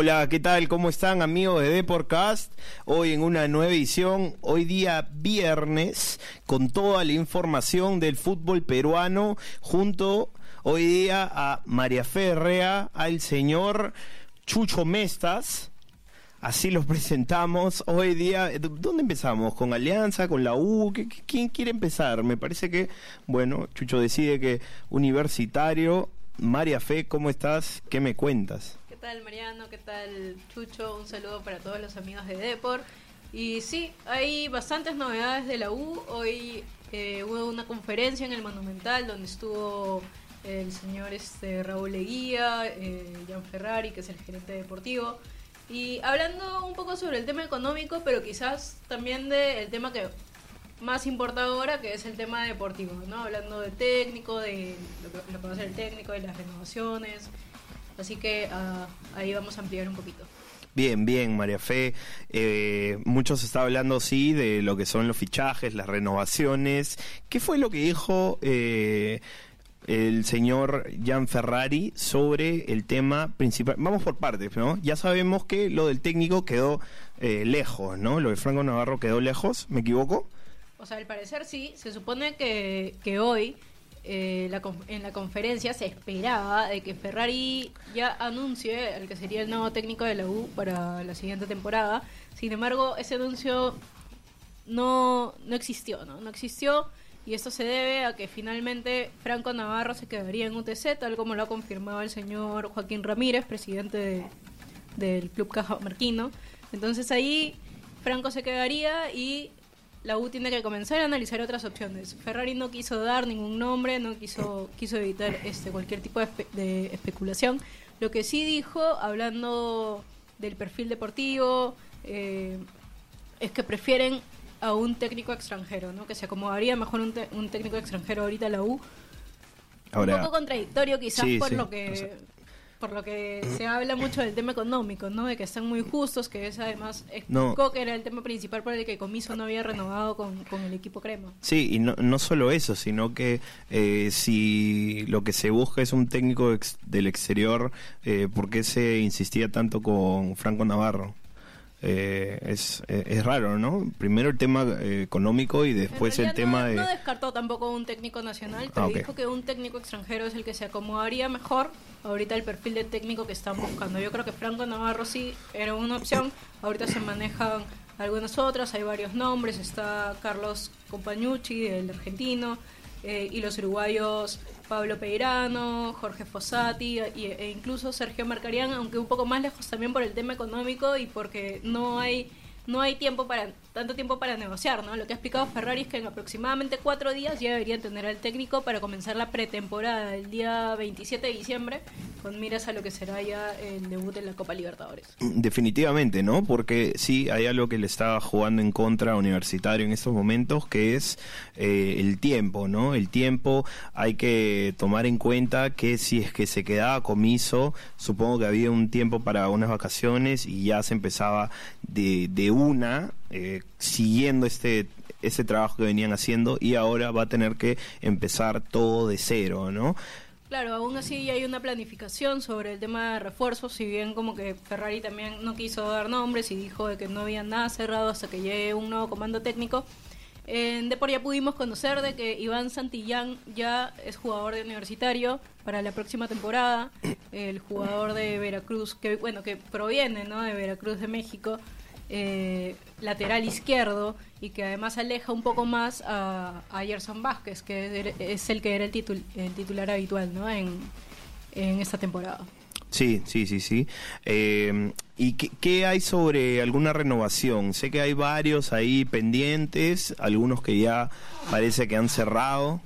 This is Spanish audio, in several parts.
Hola, ¿qué tal? ¿Cómo están amigos de Deporcast? Hoy en una nueva edición, hoy día viernes, con toda la información del fútbol peruano, junto hoy día a María Ferrea, al señor Chucho Mestas. Así los presentamos hoy día. ¿Dónde empezamos? ¿Con Alianza? ¿Con la U? ¿Quién quiere empezar? Me parece que, bueno, Chucho decide que universitario. María Fe, ¿cómo estás? ¿Qué me cuentas? ¿Qué tal Mariano? ¿Qué tal Chucho? Un saludo para todos los amigos de Depor. Y sí, hay bastantes novedades de la U. Hoy eh, hubo una conferencia en el Monumental donde estuvo el señor este, Raúl Leguía, eh, Jan Ferrari, que es el gerente deportivo. Y hablando un poco sobre el tema económico, pero quizás también del tema que más importa ahora, que es el tema deportivo, ¿no? Hablando de técnico, de lo que, lo que va a ser el técnico, de las renovaciones, Así que ah, ahí vamos a ampliar un poquito. Bien, bien, María Fe. Eh, mucho se está hablando, sí, de lo que son los fichajes, las renovaciones. ¿Qué fue lo que dijo eh, el señor Jan Ferrari sobre el tema principal? Vamos por partes, ¿no? Ya sabemos que lo del técnico quedó eh, lejos, ¿no? Lo de Franco Navarro quedó lejos, ¿me equivoco? O sea, al parecer sí. Se supone que, que hoy eh, en la conferencia se esperaba de que Ferrari ya anuncie el que sería el nuevo técnico de la U para la siguiente temporada. Sin embargo, ese anuncio no, no existió, ¿no? No existió y esto se debe a que finalmente Franco Navarro se quedaría en UTC, tal como lo ha confirmado el señor Joaquín Ramírez, presidente del Club Cajamarquino. Entonces ahí Franco se quedaría y la U tiene que comenzar a analizar otras opciones. Ferrari no quiso dar ningún nombre, no quiso, quiso evitar este, cualquier tipo de, especulación. Lo que sí dijo, hablando del perfil deportivo, eh, es que prefieren a un técnico extranjero, ¿no? que se acomodaría mejor un, un técnico extranjero ahorita a la U. un poco contradictorio quizás por lo que por lo que se habla mucho del tema económico, ¿no? De que están muy justos, que es además explicó que era el tema principal por el que Comiso no había renovado con, el equipo Crema. Sí, y no, no solo eso, sino que eh, si lo que se busca es un técnico del exterior, eh, ¿por qué se insistía tanto con Franco Navarro? Eh, es, eh, es raro, ¿no? Primero el tema eh, económico y después el tema de... No descartó tampoco un técnico nacional, pero ah, dijo que un técnico extranjero es el que se acomodaría mejor. Ahorita el perfil de técnico que están buscando. Yo creo que Franco Navarro sí era una opción, ahorita se manejan algunas otras, hay varios nombres, está Carlos Compañucci, el argentino, eh, y los uruguayos Pablo Peirano, Jorge Fossati e incluso Sergio Marcarián, aunque un poco más lejos también por el tema económico y porque no hay no hay tiempo para tanto tiempo para negociar, ¿no? Lo que ha explicado Ferrari es que en aproximadamente cuatro días ya deberían tener al técnico para comenzar la pretemporada el día 27 de diciembre, con miras a lo que será ya el debut en la Copa Libertadores. Definitivamente, ¿no? Porque sí, hay algo que le está jugando en contra a Universitario en estos momentos, que es eh, el tiempo, ¿no? El tiempo hay que tomar en cuenta que si es que se quedaba comiso, supongo que había un tiempo para unas vacaciones y ya se empezaba de, de una, eh, siguiendo este, ese trabajo que venían haciendo y ahora va a tener que empezar todo de cero, ¿no? Claro, aún así hay una planificación sobre el tema de refuerzos, si bien como que Ferrari también no quiso dar nombres y dijo de que no había nada cerrado hasta que llegue un nuevo comando técnico. En Depor ya pudimos conocer de que Iván Santillán ya es jugador de universitario para la próxima temporada, el jugador de Veracruz, que bueno, que proviene ¿no? de Veracruz de México, eh, lateral izquierdo y que además aleja un poco más a, a Gerson Vázquez, que es el que era el, titular habitual ¿no? en, esta temporada. Sí, sí, sí, sí. Eh, ¿Y qué, hay sobre alguna renovación? Sé que hay varios ahí pendientes, algunos que ya parece que han cerrado.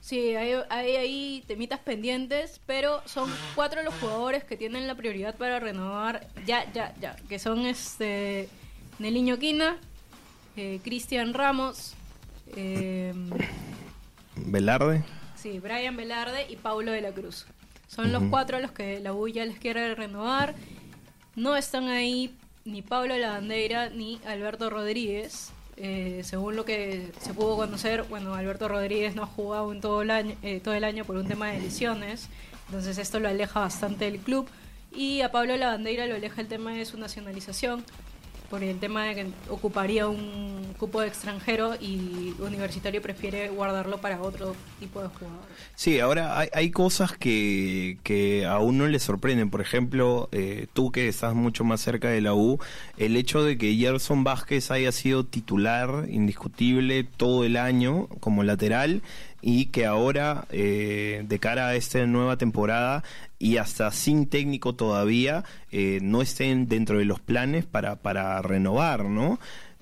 Sí, hay, hay ahí temitas pendientes, pero son cuatro los jugadores que tienen la prioridad para renovar ya, ya, ya, que son este Neliño Quina, eh, Cristian Ramos, eh, Velarde. Sí, Brian Velarde y Paulo de la Cruz. Son los cuatro a los que la U ya les quiere renovar. No están ahí ni Pablo Lavandeira ni Alberto Rodríguez. Eh, según lo que se pudo conocer, bueno, Alberto Rodríguez no ha jugado en todo el año, todo el año por un tema de lesiones. Entonces esto lo aleja bastante del club. Y a Pablo Lavandeira lo aleja el tema de su nacionalización, por el tema de que ocuparía un cupo de extranjero y Universitario prefiere guardarlo para otro tipo de jugadores. Sí, ahora hay, hay cosas que, que a uno le sorprenden. Por ejemplo, eh, tú que estás mucho más cerca de la U, el hecho de que Gerson Vázquez haya sido titular indiscutible todo el año como lateral y que ahora, eh, de cara a esta nueva temporada y hasta sin técnico todavía, eh, no estén dentro de los planes para, para renovar, ¿no?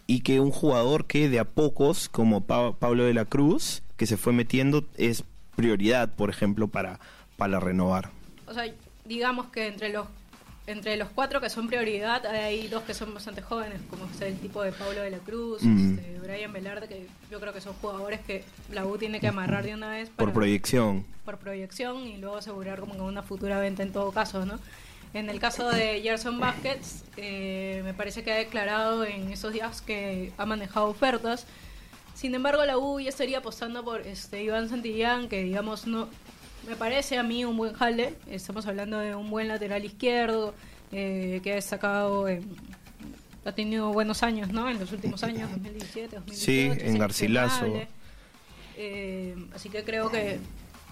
Y que un jugador que de a pocos, como Pa- Pablo de la Cruz, que se fue metiendo, es prioridad, por ejemplo, para, para renovar. O sea, digamos que entre los entre los cuatro que son prioridad hay dos que son bastante jóvenes, como es el tipo de Pablo de la Cruz, Mm. este, Brian Velarde, que yo creo que son jugadores que la U tiene que amarrar de una vez Por proyección. por proyección y luego asegurar como que una futura venta en todo caso, ¿no? En el caso de Gerson Vázquez, eh, me parece que ha declarado en esos días que ha manejado ofertas. Sin embargo, la U ya estaría apostando por este Iván Santillán, que digamos no me parece a mí un buen jale. Estamos hablando de un buen lateral izquierdo eh, que ha destacado en- ha tenido buenos años, ¿no? En los últimos años, 2017, 2018. Sí, en Garcilaso. Eh, así que creo que,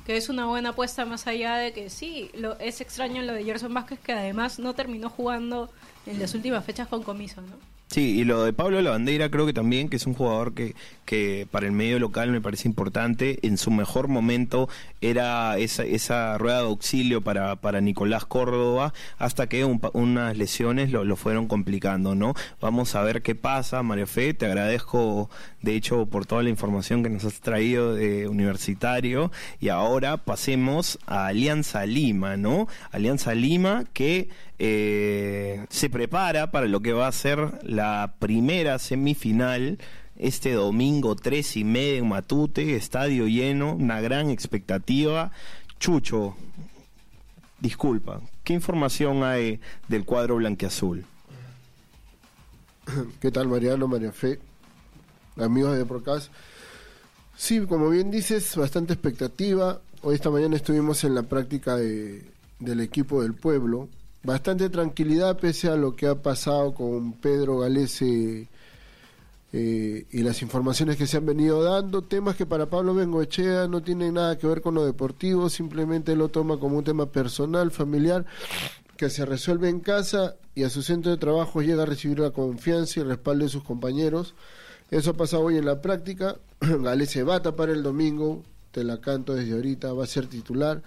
que es una buena apuesta más allá de que sí, lo, es extraño lo de Gerson Vázquez que además no terminó jugando en las últimas fechas con comiso, ¿no? Sí, y lo de Pablo Lavandeira creo que también, que es un jugador que, que para el medio local me parece importante. En su mejor momento era esa, esa rueda de auxilio para, para Nicolás Córdoba, hasta que un unas lesiones lo, lo fueron complicando, ¿no? Vamos a ver qué pasa, Mario Fe. Te agradezco, de hecho, por toda la información que nos has traído de Universitario. Y ahora pasemos a Alianza Lima, ¿no? Alianza Lima que eh, se prepara para lo que va a ser la primera semifinal este domingo tres y media en Matute, estadio lleno, una gran expectativa. Chucho, disculpa, ¿qué información hay del cuadro blanqueazul? ¿Qué tal Mariano, María Fe? Amigos de Procast. Sí, como bien dices, bastante expectativa. Hoy esta mañana estuvimos en la práctica de- del equipo del pueblo. Bastante tranquilidad pese a lo que ha pasado con Pedro Galese eh, y las informaciones que se han venido dando. Temas que para Pablo Bengoechea no tienen nada que ver con lo deportivo, simplemente lo toma como un tema personal, familiar que se resuelve en casa y a su centro de trabajo llega a recibir la confianza y el respaldo de sus compañeros. Eso ha pasado hoy en la práctica. Gale se va a tapar el domingo, te la canto desde ahorita, va a ser titular.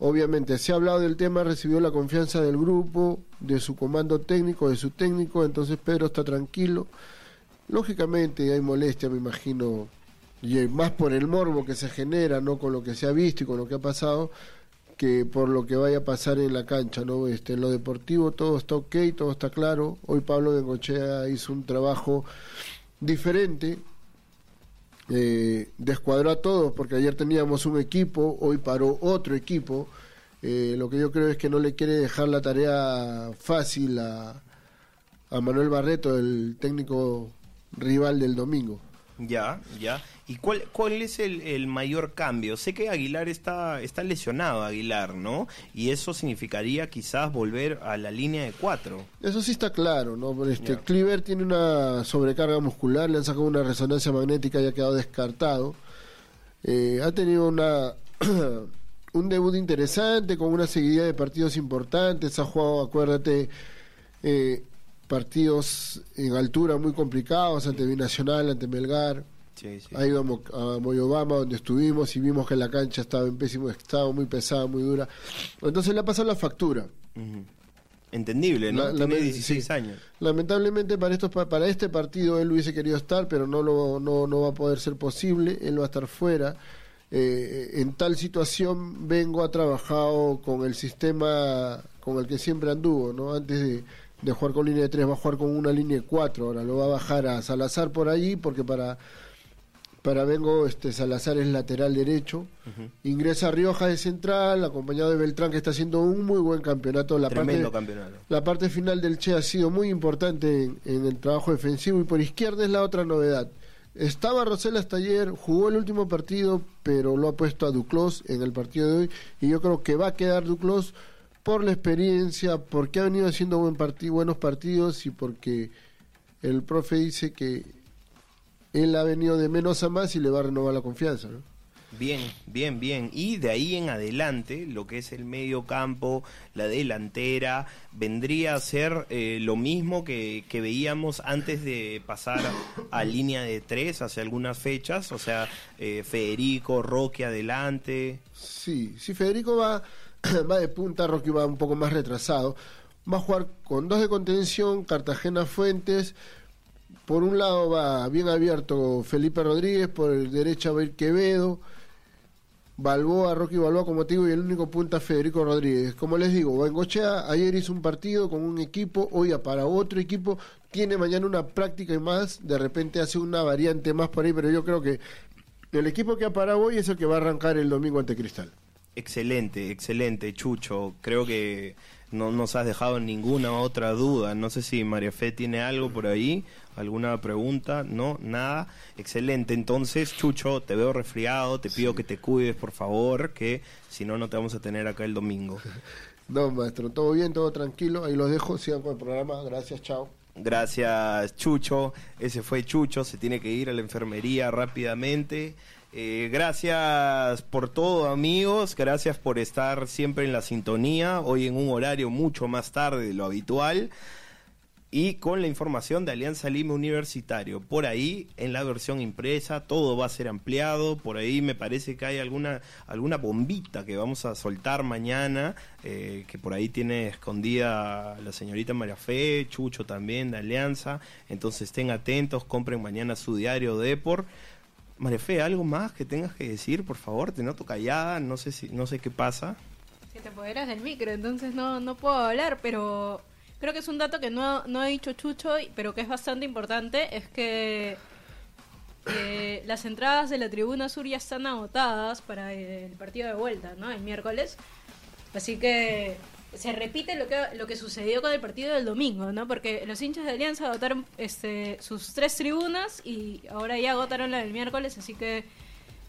Obviamente se ha hablado del tema, recibió la confianza del grupo, de su comando técnico, de su técnico, entonces Pedro está tranquilo. Lógicamente hay molestia, me imagino, y más por el morbo que se genera, no con lo que se ha visto y con lo que ha pasado, que por lo que vaya a pasar en la cancha, ¿no? Este, en lo deportivo todo está ok, todo está claro. Hoy Pablo Bengochea hizo un trabajo diferente, eh, descuadró a todos, porque ayer teníamos un equipo, hoy paró otro equipo. Eh, lo que yo creo es que no le quiere dejar la tarea fácil a, a Manuel Barreto, el técnico rival del domingo. Ya, ya. ¿Y cuál, cuál es el, el mayor cambio? Sé que Aguilar está, está lesionado, Aguilar, ¿no? Y eso significaría quizás volver a la línea de cuatro. Eso sí está claro, ¿no? Este, Ya. Cleaver tiene una sobrecarga muscular, le han sacado una resonancia magnética y ha quedado descartado. Eh, ha tenido una un debut interesante con una seguidilla de partidos importantes. Ha jugado, acuérdate, eh, partidos en altura muy complicados ante Binacional, ante Melgar. Sí, sí. Ha ido a, Mo- a Moyobamba donde estuvimos y vimos que la cancha estaba en pésimo estado, muy pesada, muy dura. Entonces le ha pasado la factura. Entendible, ¿no? La- Tiene 16 sí. años. Lamentablemente para estos pa- para este partido él hubiese querido estar, pero no lo no, no va a poder ser posible. Él va a estar fuera. Eh, en tal situación Vengo ha trabajado con el sistema con el que siempre anduvo, ¿no? Antes de, de jugar con línea de 3 va a jugar con una línea de 4. Ahora lo va a bajar a Salazar por allí porque para para Vengo este Salazar es lateral derecho. Ingresa Rioja de central, acompañado de Beltrán que está haciendo un muy buen campeonato. La Tremendo parte, campeonato. la parte final del Che ha sido muy importante en, en el trabajo defensivo y por izquierda es la otra novedad. Estaba Rosell hasta ayer, jugó el último partido, pero lo ha puesto a Duclos en el partido de hoy y yo creo que va a quedar Duclos por la experiencia, porque ha venido haciendo buen partido, buenos partidos y porque el profe dice que él ha venido de menos a más y le va a renovar la confianza. ¿no? Bien, bien, bien. Y de ahí en adelante, lo que es el medio campo, la delantera, vendría a ser eh, lo mismo que, que, veíamos antes de pasar a línea de tres hace algunas fechas. O sea, eh, Federico, Roque adelante. Sí, sí, Federico va, va de punta, Roque va un poco más retrasado. Va a jugar con dos de contención, Cartagena Fuentes. Por un lado va bien abierto Felipe Rodríguez, por el derecha va a ir Quevedo. Balboa, Rocky Balboa como te digo, y el único punta Federico Rodríguez. Como les digo, Bengochea ayer hizo un partido con un equipo, hoy para otro equipo, tiene mañana una práctica y más, de repente hace una variante más por ahí, pero yo creo que el equipo que ha parado hoy es el que va a arrancar el domingo ante Cristal. Excelente, excelente, Chucho. Creo que no nos has dejado ninguna otra duda. No sé si María Fe tiene algo por ahí, alguna pregunta. No, nada. Excelente. Entonces, Chucho, te veo resfriado. Te pido que te cuides, por favor, que si no, no te vamos a tener acá el domingo. No, maestro, todo bien, todo tranquilo. Ahí los dejo. Sigan con el programa. Gracias, chao. Gracias, Chucho. Ese fue Chucho. Se tiene que ir a la enfermería rápidamente. Eh, gracias por todo amigos, gracias por estar siempre en la sintonía, hoy en un horario mucho más tarde de lo habitual y con la información de Alianza Lima Universitario. Por ahí, en la versión impresa, todo va a ser ampliado. Por ahí me parece que hay alguna, alguna bombita que vamos a soltar mañana, eh, que por ahí tiene escondida la señorita María Fe, Chucho también de Alianza. Entonces estén atentos, compren mañana su diario de Depor. María Fe, ¿algo más que tengas que decir, por favor? Te noto callada, no sé si, no sé qué pasa. Si te apoderas del micro, entonces no, no puedo hablar, pero creo que es un dato que no, no ha dicho Chucho, pero que es bastante importante, es que eh, las entradas de la tribuna sur ya están agotadas para el partido de vuelta, ¿no? El miércoles. Así que se repite lo que, lo que sucedió con el partido del domingo, ¿no? Porque los hinchas de Alianza agotaron este, sus tres tribunas y ahora ya agotaron la del miércoles, así que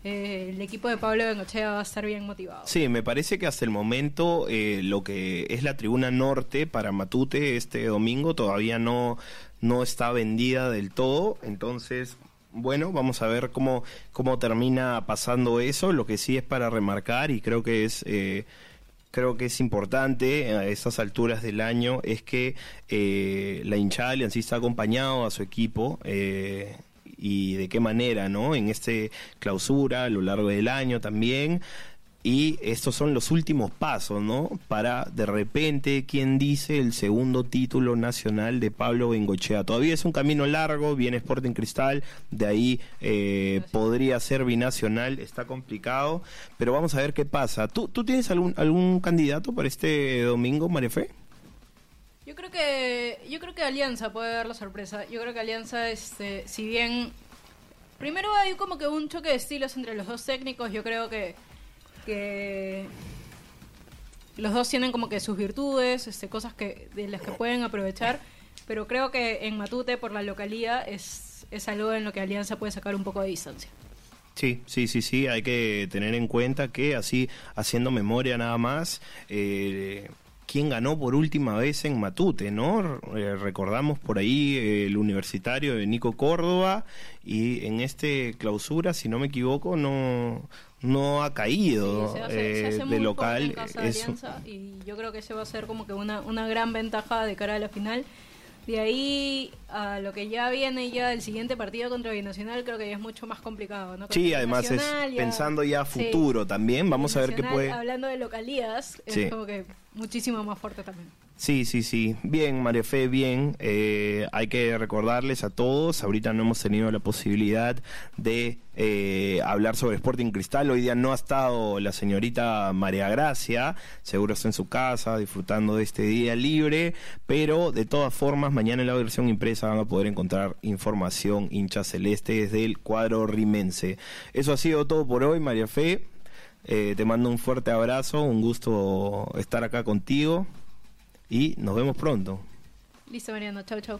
eh, el equipo de Pablo Bengochea va a estar bien motivado. Sí, me parece que hasta el momento eh, lo que es la tribuna norte para Matute este domingo todavía no, no está vendida del todo, entonces bueno, vamos a ver cómo, cómo termina pasando eso. Lo que sí es para remarcar, y creo que es eh, creo que es importante a estas alturas del año es que eh, la hinchada aliancista ha acompañado a su equipo eh, y de qué manera, ¿no? En este clausura a lo largo del año también y estos son los últimos pasos, ¿no? Para de repente, quien dice el segundo título nacional de Pablo Bengochea. Todavía es un camino largo, viene Sporting Cristal, de ahí eh, podría ser binacional, está complicado, pero vamos a ver qué pasa. ¿Tú, tú tienes algún, algún candidato para este domingo, Marefe? Yo creo que yo creo que Alianza puede dar la sorpresa. Yo creo que Alianza, este, si bien primero hay como que un choque de estilos entre los dos técnicos, yo creo que que los dos tienen como que sus virtudes, este, cosas que de las que pueden aprovechar, pero creo que en Matute por la localía es, es algo en lo que Alianza puede sacar un poco de distancia. Sí, sí, sí, sí, hay que tener en cuenta que así, haciendo memoria nada más, eh, quién ganó por última vez en Matute, ¿no? Eh, recordamos por ahí eh, el universitario de Nico Córdoba y en este clausura, si no me equivoco, no no ha caído eh, de local. y yo creo que ese va a ser como que una, una gran ventaja de cara a la final. De ahí a lo que ya viene ya el siguiente partido contra Binacional, creo que ya es mucho más complicado. ¿no? Sí, además es pensando ya a futuro también. Vamos a ver qué puede. Hablando de localías, es como que muchísimo más fuerte también. Sí, sí, sí. Bien, María Fe, bien. Eh, hay que recordarles a todos, ahorita no hemos tenido la posibilidad de eh, hablar sobre Sporting Cristal. Hoy día no ha estado la señorita María Gracia, seguro está en su casa disfrutando de este día libre, pero de todas formas, mañana en la versión impresa van a poder encontrar información hincha celeste desde el cuadro rimense. Eso ha sido todo por hoy, María Fe. Eh, te mando un fuerte abrazo, un gusto estar acá contigo y nos vemos pronto. Listo, Mariano. Chau, chau.